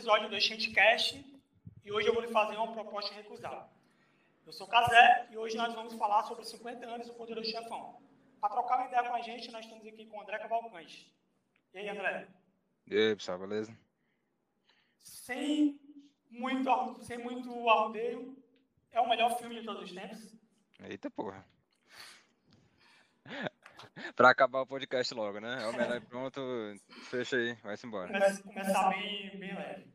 episódio do Exchange e hoje eu vou lhe fazer uma proposta recusada. Eu sou Casé e hoje nós vamos falar sobre 50 anos do Poderoso Chefão. Para trocar uma ideia com a gente, nós estamos aqui com o André Cavalcante. E aí, André? E aí, pessoal, beleza? Sem muito, sem muito arrodeio, é o melhor filme de todos os tempos? Eita porra. pra acabar o podcast logo, né? É o melhor pronto, fecha aí, vai-se embora. Começa, começar bem, bem leve.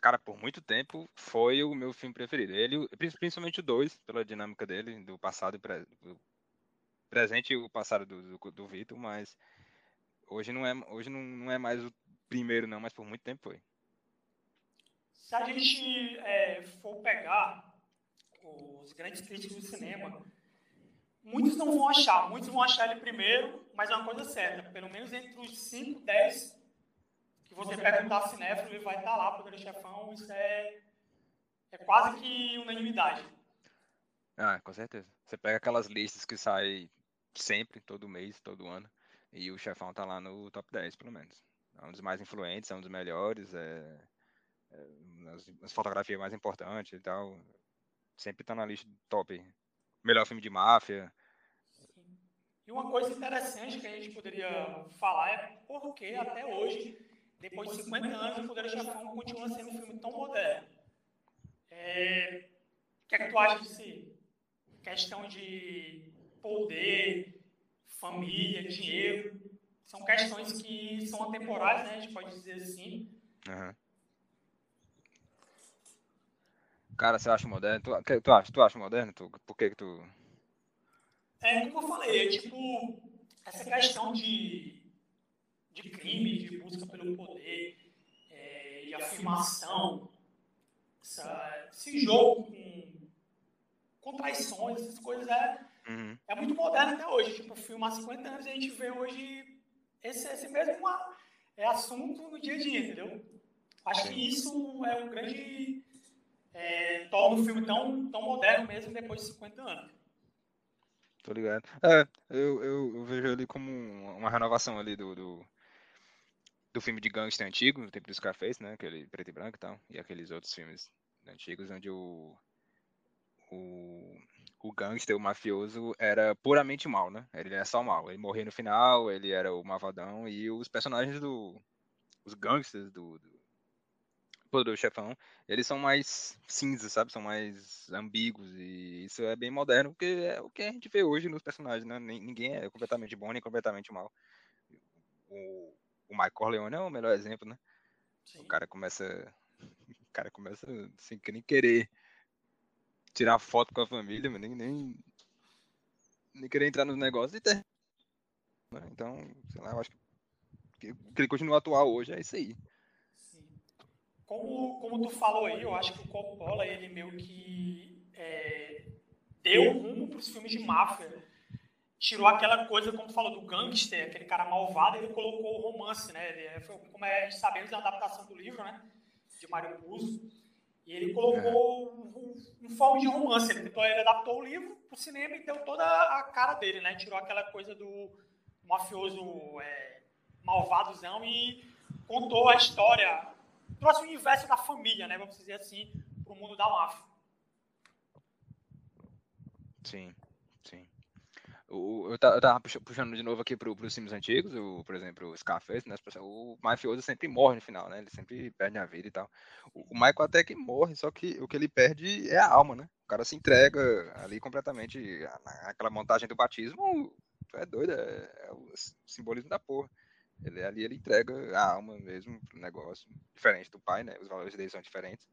Cara, por muito tempo foi o meu filme preferido. Ele, principalmente o 2, pela dinâmica dele, do passado e pre, do presente e o passado do, do, do Vitor, mas hoje não é, hoje não, não é mais o primeiro, não, mas por muito tempo foi. Se a gente é, for pegar os grandes críticos do cinema, muitos não vão achar, muitos vão achar ele primeiro, mas é uma coisa certa, pelo menos entre os 5, 10 que você perguntar cinéfilo, ele vai estar lá, Poder Chefão, isso é, é quase que unanimidade. Ah, com certeza. Você pega aquelas listas que saem sempre, todo mês, todo ano, e o Chefão tá lá no top 10, pelo menos. É um dos mais influentes, é um dos melhores, é, é as, as fotografias mais importantes e tal. Sempre tá na lista top. Melhor filme de máfia. E uma coisa interessante que a gente poderia falar é porque até hoje depois de 50 anos, o Poder Chefão continua sendo um filme tão moderno. É, o que é que tu acha disso? Questão de poder, família, dinheiro, são questões que são atemporais, né? A gente pode dizer assim. Uhum. Cara, você acha moderno? Tu, tu, acha, tu acha moderno? Tu, por que, que tu. É, como eu falei, é tipo, essa questão de de crime, de busca pelo poder, é, de afirmação, essa, esse jogo com, com traições, essas coisas é, uhum. é muito moderno até hoje. Tipo, filme há 50 anos a gente vê hoje esse, esse mesmo é assunto no dia a dia, entendeu? Acho que isso é um grande. É, torna o filme tão, tão moderno mesmo depois de 50 anos. Tô ligado. É, eu, eu, eu vejo ali como uma renovação ali do, do, do filme de gangster antigo, no tempo do Scarface, né? Aquele preto e branco e tal. E aqueles outros filmes antigos onde o. O, o gangster, o mafioso, era puramente mal, né? Ele era só mal. Ele morria no final, ele era o malvadão. E os personagens do. Os gangsters do. do do chefão, eles são mais cinzas, sabe? São mais ambíguos e isso é bem moderno, porque é o que a gente vê hoje nos personagens, né? Ninguém é completamente bom nem completamente mal. O, o Michael Corleone é o melhor exemplo, né? Sim. O cara começa. O cara começa sem nem querer tirar foto com a família, nem, nem, nem querer entrar nos negócios e ter. Né? Então, sei lá, eu acho que, que ele continua atual hoje é isso aí. Como, como tu falou aí, eu acho que o Coppola, ele meio que é, deu rumo para os filmes de máfia tirou aquela coisa, como falou, do gangster, aquele cara malvado, ele colocou o romance, né? Ele, é, foi, como é, sabemos, a adaptação do livro, né? De Mário Puzo. E ele colocou um, um, forma de romance. Ele, tentou, ele adaptou o livro para o cinema e deu toda a cara dele, né? Tirou aquela coisa do mafioso é, malvadozão e contou a história, trouxe o universo da família, né? Vamos dizer assim, para o mundo da máfia. Sim. O, eu, tava puxando de novo aqui para os filmes antigos, o, por exemplo, o Scarface, né? O mafioso sempre morre no final, né? Ele sempre perde a vida e tal. O, o Michael até que morre, só que o que ele perde é a alma, né? O cara se entrega ali completamente. Aquela montagem do batismo, é doido, é, é, o simbolismo da porra. Ele ali ele entrega a alma mesmo pro negócio, diferente do pai, né? Os valores dele são diferentes.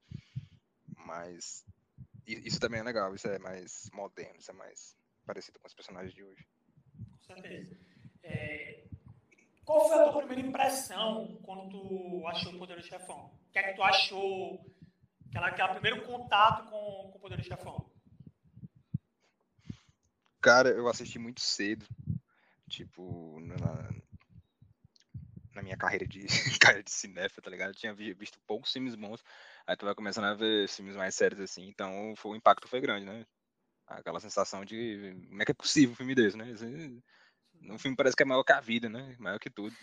Mas isso também é legal, isso é mais moderno, isso é mais parecido com os personagens de hoje. Com certeza. É, qual foi a tua primeira impressão quando tu achou o Poder do Chefão? O que é que tu achou? Aquela, aquela primeiro contato com, com o Poder do Chefão? Cara, eu assisti muito cedo. Tipo, na, na minha carreira de, carreira de cinéfilo, tá ligado? Eu tinha visto poucos filmes bons. Aí tu vai começando a ver filmes mais sérios assim. Então foi, o impacto foi grande, né? aquela sensação de como é que é possível um filme desse, né? no filme parece que é maior que a vida, né? Maior que tudo.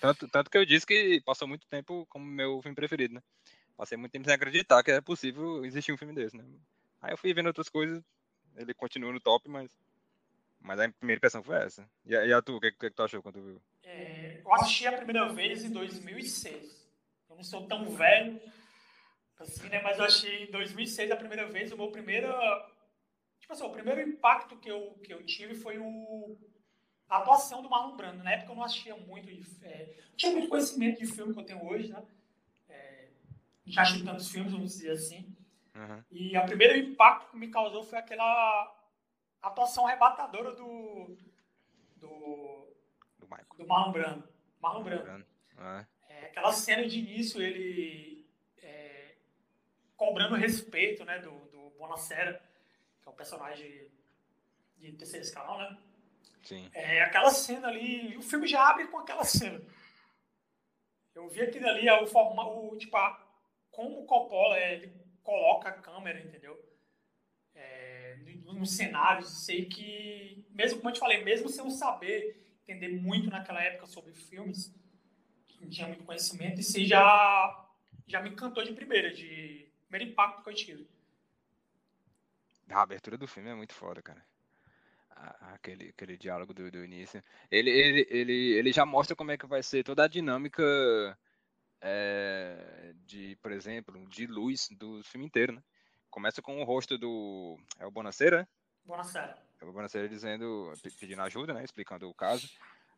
Tanto, tanto que eu disse que passou muito tempo como meu filme preferido, né? Passei muito tempo sem acreditar que é possível existir um filme desse, né? Aí eu fui vendo outras coisas, ele continua no top, mas. Mas a primeira impressão foi essa. E a, e a tu, o que, que, tu achou quando viu? É, eu assisti a primeira vez em 2006. Eu não sou tão velho assim, né? Mas eu achei em 2006 a primeira vez, o meu primeiro. Tipo assim, o primeiro impacto que eu, que eu tive foi o, a atuação do Marlon Brando. Na época eu não assistia muito, é, não tinha muito conhecimento de filme que eu tenho hoje, né? É, já assisti tantos filmes, vamos dizer assim. Uhum. E o primeiro impacto que me causou foi aquela atuação arrebatadora do. do. do, Michael. do Marlon Brando. Marlon Brando. Uhum. É, aquela cena de início, ele. É, cobrando respeito, né, do, do Bonacera, que é um personagem de terceiro escalão, né? Sim. É, aquela cena ali, o filme já abre com aquela cena. Eu vi aquilo ali, o, forma, o, tipo, a, como o Coppola ele coloca a câmera, entendeu? Nos cenários, sei que, mesmo como eu te falei, mesmo sem eu saber entender muito naquela época sobre filmes, não tinha muito conhecimento, e já, já me encantou de primeira, de primeiro impacto que eu tive. A abertura do filme é muito foda, cara aquele, aquele diálogo do, do início. Ele, ele, ele, ele já mostra como é que vai ser toda a dinâmica é, de, por exemplo, de luz do filme inteiro, né? Começa com o rosto do. É o Bonacera? Bonacera. É o Bonacera dizendo, pedindo ajuda, né? Explicando o caso.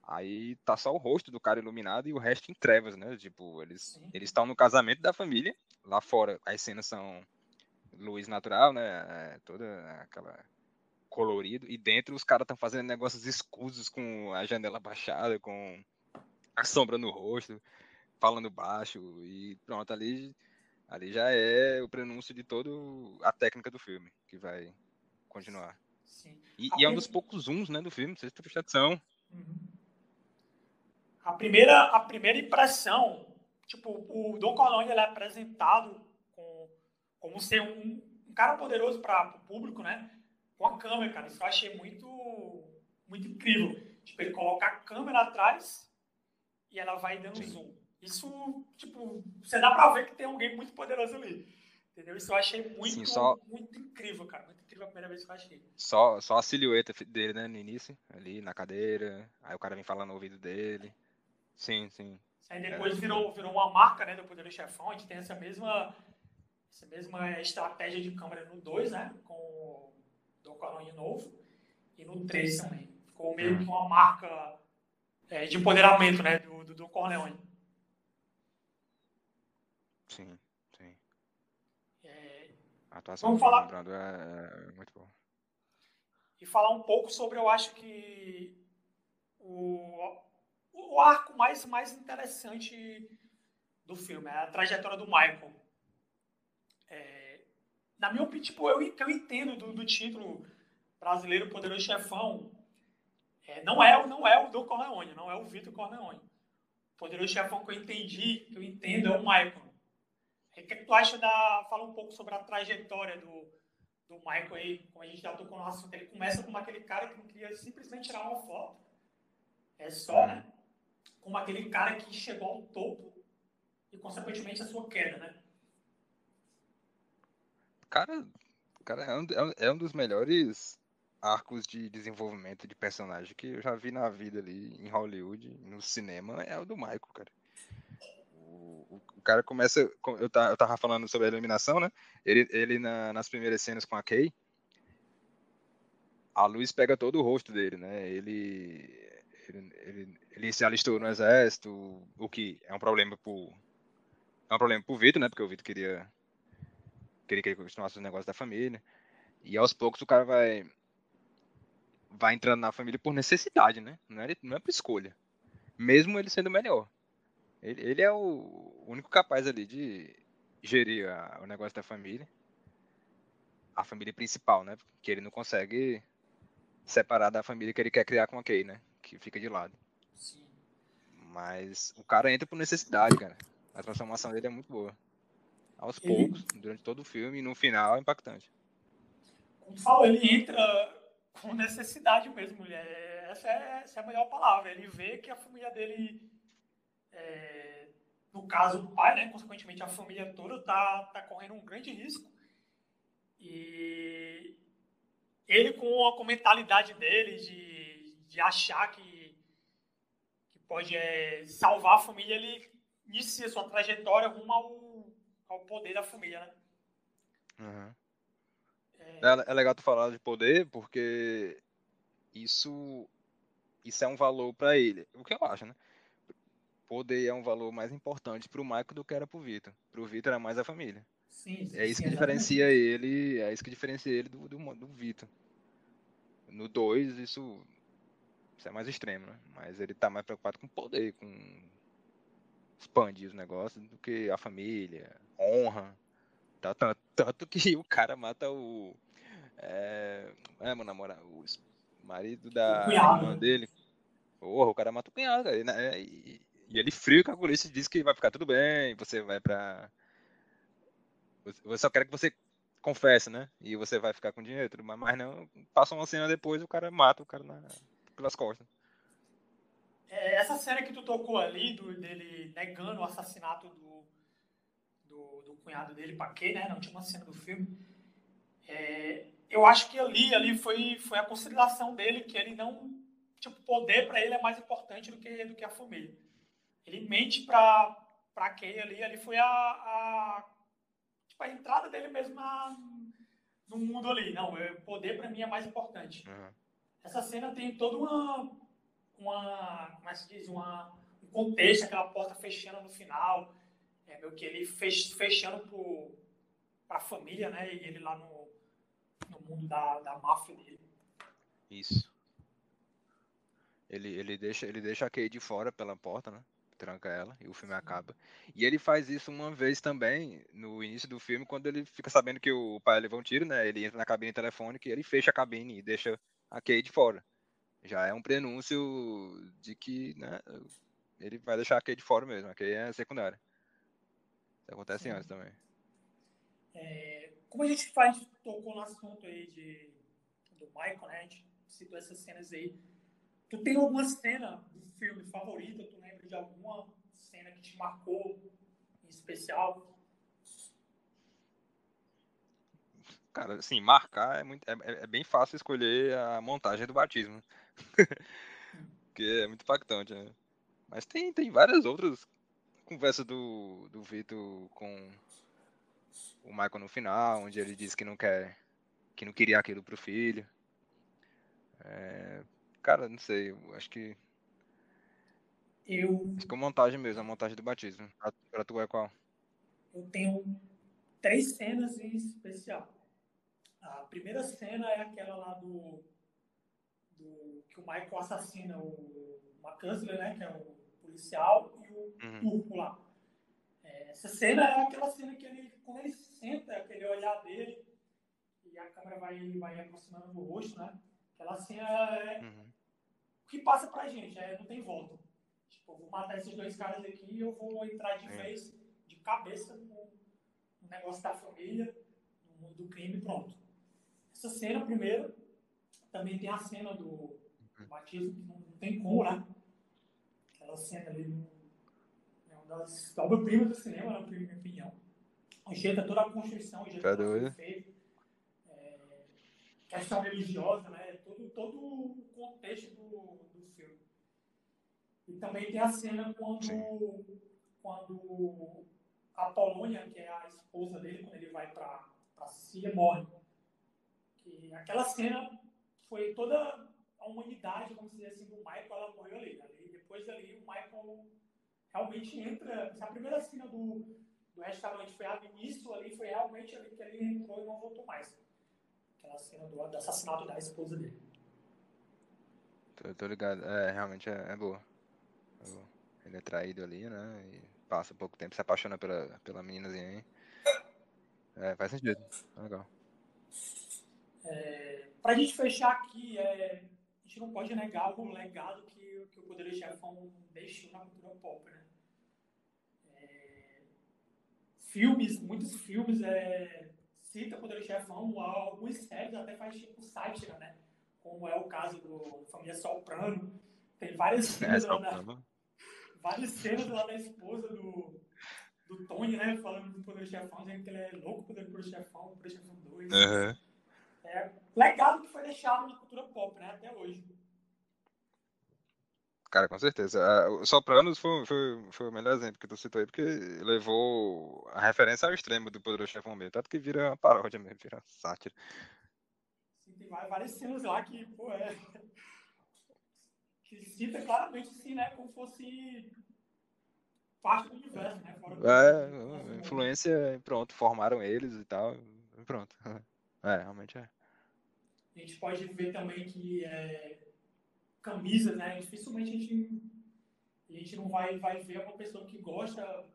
Aí tá só o rosto do cara iluminado e o resto em trevas, né? Tipo, eles eles estão no casamento da família. Lá fora as cenas são luz natural, né? É, toda aquela colorido, e dentro os caras estão fazendo negócios escusos com a janela baixada, com a sombra no rosto, falando baixo, e pronto, ali, ali já é o prenúncio de toda a técnica do filme, que vai continuar. Sim. E, e é um dos poucos zooms, né, do filme, vocês têm atenção. Uhum. A primeira, a primeira impressão, tipo, o Don Corleone ele é apresentado com, como ser um, um cara poderoso para o público, né? com a câmera, cara. Isso eu achei muito, muito incrível. Tipo, ele coloca a câmera atrás e ela vai dando Sim. zoom. Isso, tipo, você dá pra ver que tem alguém muito poderoso ali. Entendeu? Isso eu achei muito, Sim, só... muito incrível, cara. Muito incrível a primeira vez que eu achei. Só, só a silhueta dele, né, no início, ali na cadeira. Aí o cara vem falando no ouvido dele. Sim, sim. Aí depois virou, virou uma marca, né, do Poder do Chefão. A gente tem essa mesma, essa mesma estratégia de câmera no 2, né, com do Corone novo, e no 3 também. Ficou meio que uma marca é, de empoderamento né, do, do, do Corleone. Sim, sim. É, a atuação vamos falar, é, é muito boa. E falar um pouco sobre, eu acho que o, o arco mais, mais interessante do filme, é a trajetória do Michael. É, na minha opinião, tipo, eu, eu entendo do, do título brasileiro Poderoso Chefão, é, não, é, não é o do Corleone, não é o Vitor Corleone. O Poderoso Chefão que eu entendi, que eu entendo, é o Michael. O que, que tu acha da. Fala um pouco sobre a trajetória do, do Michael aí, como a gente já tocou no assunto. Ele começa como aquele cara que não queria simplesmente tirar uma foto. É só, né? Como aquele cara que chegou ao topo e, consequentemente, a sua queda, né? Cara, cara é, um, é um dos melhores arcos de desenvolvimento de personagem que eu já vi na vida ali em Hollywood, no cinema, é o do Michael, cara. O, cara começa. Eu, eu tava falando sobre a iluminação, né? Ele, ele na, nas primeiras cenas com a Kay, a luz pega todo o rosto dele, né? Ele, ele, ele, ele se alistou no exército, o que é um problema pro. É um problema pro Vitor, né? Porque o Vitor queria queria que ele continuasse os negócios da família. E aos poucos o cara vai vai entrando na família por necessidade, né? Não é, não é por escolha. Mesmo ele sendo melhor. Ele, ele é o único capaz ali de gerir a, o negócio da família. A família principal, né? Que ele não consegue separar da família que ele quer criar com a Kay, né? Que fica de lado. Sim. Mas o cara entra por necessidade, cara. A transformação dele é muito boa aos ele, poucos, durante todo o filme, e no final é impactante. Como tu falou, ele entra com necessidade mesmo. É, essa é, essa é a melhor palavra. Ele vê que a família dele, é, no caso do pai, né, consequentemente a família toda, está tá correndo um grande risco. E ele, com a, mentalidade dele de, de achar que, que pode é, salvar a família, ele inicia sua trajetória rumo ao, ao poder da família, né? Uhum. É... é legal tu falar de poder, porque isso isso é um valor para ele. O que eu acho, né? Poder é um valor mais importante para o Michael do que era para o Vitor. Para o Vitor era mais a família. Sim, sim, é isso sim, que diferencia ele, é isso que diferencia ele do, do, do Vitor. No 2, isso, isso é mais extremo, né? Mas ele tá mais preocupado com poder, com expandir os negócios do que a família, honra. Tá, tanto, tanto que o cara mata o. É, é meu namorado, o marido da irmã dele. Porra, o cara mata o cunhado. Né, e, e ele frio calculista diz que vai ficar tudo bem, você vai pra. Você só quer que você confesse, né? E você vai ficar com dinheiro, tudo mais, mas não. Passa uma cena depois o cara mata o cara na, pelas costas. É, essa cena que tu tocou ali, do, dele negando o assassinato do, do, do cunhado dele, Paquet, né? Na última cena do filme. É, eu acho que ali, ali foi, foi a consideração dele que ele não. Tipo, poder para ele é mais importante do que, do que a família. Ele mente para pra Kay ali, ali foi a, a, tipo, a entrada dele mesmo na, no mundo ali. Não, é, poder para mim é mais importante. Uhum. Essa cena tem toda uma, uma como é que se diz, uma, um contexto, aquela porta fechando no final, é meio que ele fech, fechando para a família, né, e ele lá no, no mundo da, da máfia dele. Isso. Ele, ele, deixa, ele deixa a Kay fora pela porta, né? Tranca ela e o filme acaba. E ele faz isso uma vez também no início do filme, quando ele fica sabendo que o pai levou um tiro, né? Ele entra na cabine telefônica e ele fecha a cabine e deixa a Kay fora. Já é um prenúncio de que, né? Ele vai deixar a Kay fora mesmo. A Kay é secundária. Isso acontece Sim. antes também. É, como a gente faz, tocou no assunto aí de, do Michael, né? A gente citou essas cenas aí. Tu tem alguma cena do filme favorita? Tu lembra de alguma cena que te marcou em especial? Cara, assim, marcar é, muito, é, é bem fácil escolher a montagem do batismo. que é muito impactante, né? Mas tem, tem várias outras conversas do, do Vitor com o Michael no final, onde ele diz que não quer, que não queria aquilo pro filho. É, cara, não sei, eu acho que eu acho que é montagem mesmo, a montagem do batismo. Pra, pra tu é qual? Eu tenho três cenas em especial. A primeira cena é aquela lá do, do que o Michael assassina o McCusker, né, que é o policial, e o uhum. turco lá. É, essa cena é aquela cena que ele, quando ele senta, aquele olhar dele, e a câmera vai, vai aproximando do rosto, né? Aquela cena é uhum. o que passa pra gente, é, não tem volta. Tipo, eu vou matar esses dois caras aqui e eu vou entrar de é. vez, de cabeça no, no negócio da família, no mundo do crime pronto. Essa cena, primeiro, também tem a cena do, uhum. batismo, que não, não tem como, né? Aquela cena ali das obras-primas do cinema, na minha opinião. O jeito, é toda a construção, o jeito tá que foi feito, é, questão religiosa, né? Todo, todo o contexto do, do filme. E também tem a cena quando, quando a Polônia, que é a esposa dele, quando ele vai para a Síria, morre. Que aquela cena foi toda a humanidade, vamos dizer assim, do Michael, ela morreu ali. ali depois dali, o Michael realmente entra. Se a primeira cena do, do restaurante foi no início ali, foi realmente ali que ele entrou e não voltou mais. Aquela cena do, do assassinato da esposa dele. Tô, tô ligado. É, realmente é, é, boa. é, boa. Ele é traído ali, né? E passa pouco tempo, se apaixona pela, pela meninazinha aí. É, faz sentido. Legal. É, pra gente fechar aqui, é, a gente não pode negar o legado que, que o Poder Chefão deixou na cultura pop, né? filmes, muitos filmes é, cita Poder Chefão, alguns séries até faz tipo sátira, né? como é o caso do Família Soprano. Tem várias cenas, é, lá da, várias cenas lá da esposa do, do Tony, né? Falando do Poder Chefão, dizendo que ele é louco pelo Poder Chefão, Poder Chefão 2. Uhum. É legado que foi deixado na cultura pop, né? Até hoje. Cara, com certeza. O Sopranos foi, foi, foi o melhor exemplo que tu citou aí, porque levou a referência ao extremo do Poderoso Chefão mesmo. Tanto que vira uma paródia mesmo, vira uma sátira. Sim, tem várias cenas lá que, pô, é... que cita claramente, assim, né, como fosse parte do universo, né? Fora do é, influência, pronto, formaram eles e tal, pronto. É, realmente é. A gente pode ver também que é, camisas, né? Dificilmente a gente, a gente não vai, vai ver uma pessoa que gosta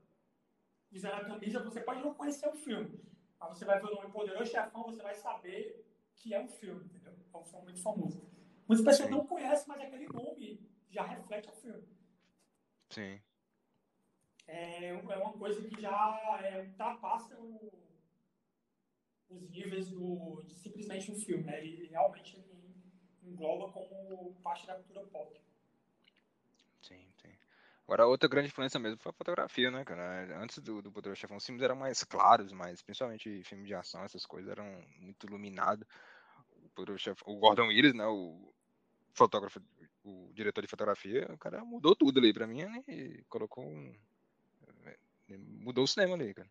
usando a camisa. Você pode não conhecer o filme, mas você vai ver o nome Poderoso Chefão, você vai saber que é um filme, entendeu? É um filme muito famoso. Muitas pessoas Sim. não conhecem, mas aquele nome já reflete o filme. Sim. É, é uma coisa que já é, ultrapassa o, os níveis do, de simplesmente um filme. Né? Ele realmente engloba como parte da cultura pop. Sim, sim. Agora, outra grande influência mesmo foi a fotografia, né, cara? Antes do, do Poderoso Chefão, os filmes eram mais claros, mas principalmente filmes de ação, essas coisas eram muito iluminados. O, Chefão, o Gordon Willis, né, o fotógrafo, o diretor de fotografia, o cara mudou tudo ali pra mim né, e colocou um... Mudou o cinema ali, cara.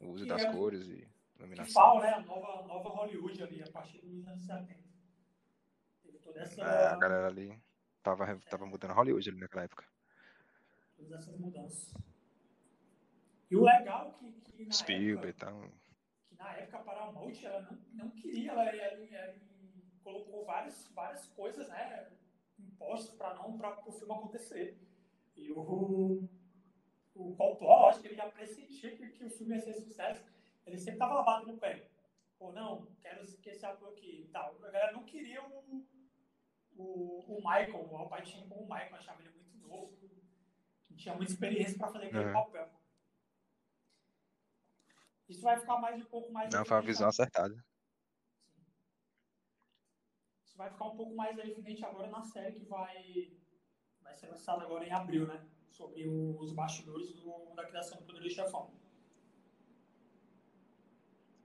O uso das é, cores e iluminação. Fala, né? A nova, nova Hollywood ali, a partir dos anos 70 toda essa. É, a galera ali tava, tava mudando Hollywood ali naquela época. Todas essas mudanças. E o legal que, que na Spielberg época, e tal. Que na época a Paramount ela não, não queria, ela, ela, ela colocou várias, várias coisas, né? Impostos para não para o filme acontecer. E o, o Coppola, acho que ele já pressentia que, que o filme ia ser sucesso. Ele sempre estava lavado no pé. Ou não, quero que esse ator aqui e tal. A galera não queria o, o, o Michael, o Al Pacino como o Michael, achava ele muito novo, não tinha muita experiência para fazer aquele uhum. papel. Isso vai ficar mais um pouco mais. Não, foi uma visão acertada. Isso vai ficar um pouco mais evidente agora na série que vai, vai ser lançada agora em abril, né? Sobre os bastidores do, da criação do Poder do Chefão.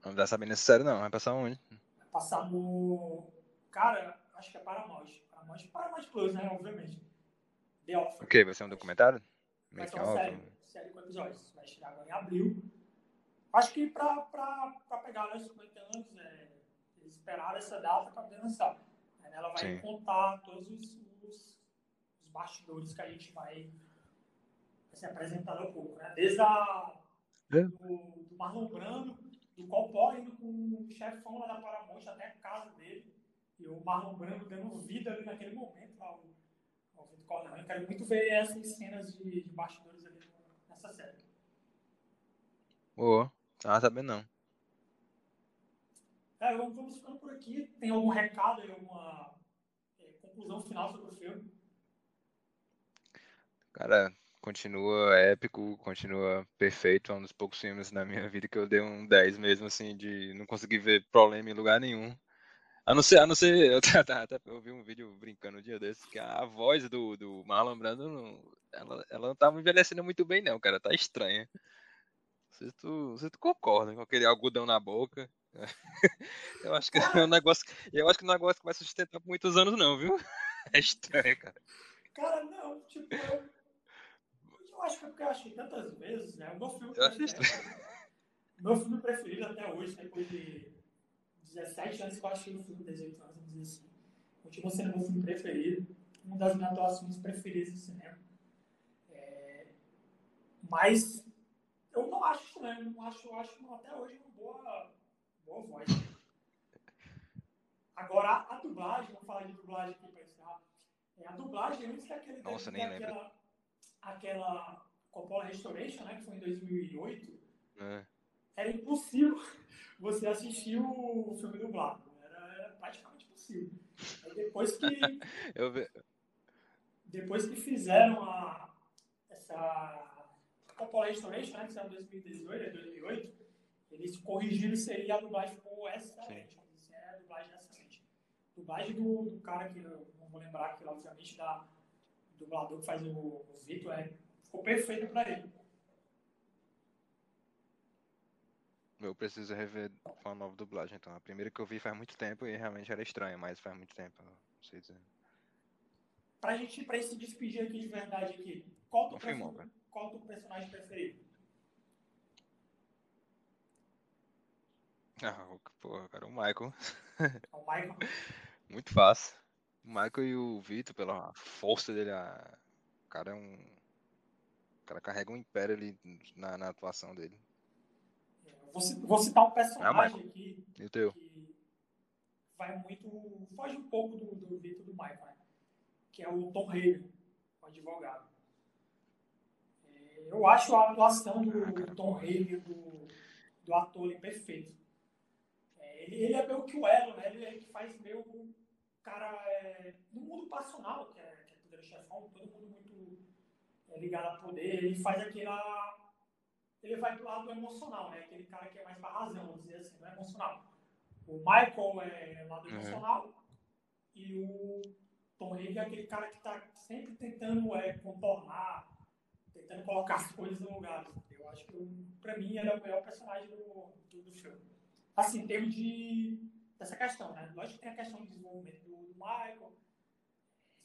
Não dá saber nessa série, não. Vai passar onde? Vai passar no. Cara, acho que é Paramount. Paramount, Paramount Plus, né? Obviamente. The Offer. Vai ser um documentário? Vai ser uma série, série com episódios. Vai chegar agora em abril. Acho que pra, pra, pra pegar né, os 50 anos, é, eles esperaram essa data pra poder lançar. Ela vai Sim. contar todos os, os, os, bastidores que a gente vai, vai ser apresentado ao pouco, né? Desde a, é. do, do Marlon Brando, do Coppola indo com o chefão lá da Paramount até a casa dele e o Marlon Brando dando vida ali naquele momento ao, ao Vitor Corleone. Eu quero muito ver essas cenas de, de bastidores ali nessa série. Boa, ah, sabendo não. É, vamos ficando por aqui. Tem algum recado alguma é, conclusão final sobre o filme? Cara, continua épico, continua perfeito. É um dos poucos filmes na minha vida que eu dei um 10 mesmo, assim, de não conseguir ver problema em lugar nenhum. A não ser, a não ser eu, até, eu vi um vídeo brincando um dia desse, que a voz do, do Marlon Brando, não, ela, ela não tava envelhecendo muito bem não, cara, tá estranha. Não sei se tu, não sei se tu concorda com aquele algodão na boca. Eu acho que é um negócio, eu acho que é um negócio que vai sustentar por muitos anos não, viu? É estranho, cara. Cara, não, tipo, eu, eu acho que é porque eu achei tantas vezes, né? O meu filme, eu achei estranho. meu filme preferido até hoje, depois de 17 anos que eu achei o filme, 18 anos, vamos dizer assim. Continua sendo meu filme preferido, uma das minhas atuações preferidas do cinema. É, mas eu não acho estranho, não acho, eu acho até hoje uma boa, boa voz. Agora, a, a dublagem, vamos falar de dublagem aqui para encerrar. É, a dublagem, antes daquele. Nossa, nem daquela, lembro. Aquela Coppola Restoration, né, que foi em 2008, é. era impossível você assistir o filme dublado. Era, era praticamente possível. Aí depois que. Depois que fizeram a, essa Coppola Restoration, né, que saiu em 2018, 2008, eles corrigiram e a dublagem ficou excelente. É a dublagem excelente. dublagem do, do cara que eu não vou lembrar aqui, obviamente, da do dublador que faz o, o Vitor, é, ficou perfeito para ele. Eu preciso rever uma nova dublagem, então. A primeira que eu vi faz muito tempo e realmente era estranha, mas faz muito tempo, não sei dizer. Pra gente, pra se despedir aqui de verdade aqui, qual o teu, teu personagem preferido? Ah, pô, cara, o Michael. O Michael? muito fácil. O Michael e o Vitor, pela força dele, a... o cara é um. O cara carrega um império ali na, na atuação dele. Vou, citar um personagem ah, aqui e o teu? que vai muito. foge um pouco do, do Vitor do Michael, né? que é o Tom Hagen, o advogado. É, eu acho a atuação do, ah, Tom Hagen, do, do ator ali, perfeito. É, ele, ele, é meio que o elo, né? Ele é que faz meio cara é, no mundo passional, que é, que é poder chefão, todo mundo muito é, ligado a poder, ele faz aquela ele vai pro lado emocional, né? Aquele cara que é mais pra razão, vamos dizer assim, não é emocional. O Michael é lado uhum. emocional e o Tom Hanks é aquele cara que tá sempre tentando é, contornar, tentando colocar as coisas no lugar. Eu acho que, pra mim, ele é o melhor personagem do, do, do filme. Assim, em termos de, dessa questão, né? Lógico que tem a questão do desenvolvimento do, do Michael,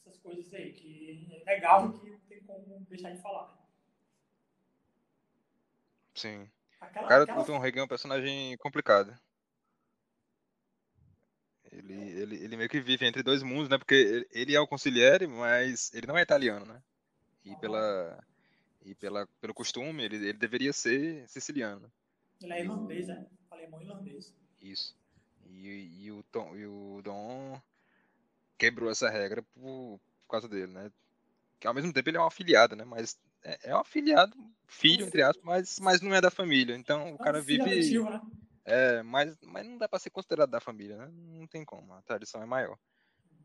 essas coisas aí, que é legal que não tem como deixar de falar. Né? Sim. Aquela, o cara aquela... do Tom Hagen é um personagem complicado. Ele, ele, ele meio que vive entre dois mundos, né? Porque ele é o consigliere, mas ele não é italiano, né? E pela e pela pelo costume, ele, ele deveria ser siciliano. Ele é irlandês, né? Alemão irlandês. Isso. E, e, o Tom, e o Dom quebrou essa regra por, por causa dele, né? Que ao mesmo tempo ele é um afiliado, né? Mas é, é um afiliado, filho, entre aspas, mas, mas não é da família. Então o cara vive. Né? É, mas, mas não dá pra ser considerado da família, né? Não tem como, a tradição é maior.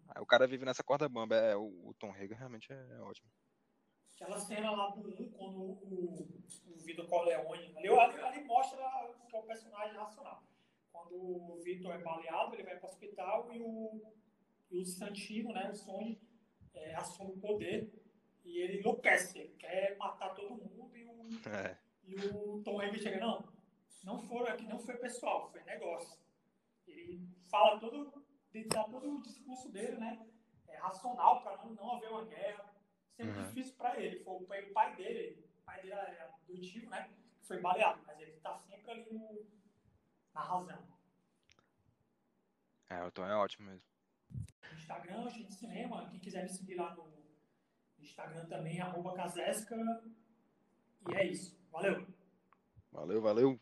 Aí o cara vive nessa corda bamba, é, o, o Tom Hagen realmente é, é ótimo. Aquela cena lá do 1, quando o, o Vitor Corleone, ali, ali, ali mostra que é o personagem racional. Quando o Vitor é baleado, ele vai para o hospital e o, e o Santino, né, o Sony, é, assume o poder e ele enlouquece, ele quer matar todo mundo e o, é. e o Tom Hanks chega, não, não foi aqui, não foi pessoal, foi negócio. Ele fala todo, dá todo o discurso dele, né? É racional para não, não haver uma guerra. Sempre uhum. difícil para ele. Foi o pai dele, o pai dele é adotivo, né? Que foi baleado, mas ele está sempre ali no, na razão. É, o Tom é ótimo mesmo. Instagram, gente cinema, quem quiser me seguir lá no Instagram também, arroba Casesca. E é isso. Valeu. Valeu, valeu.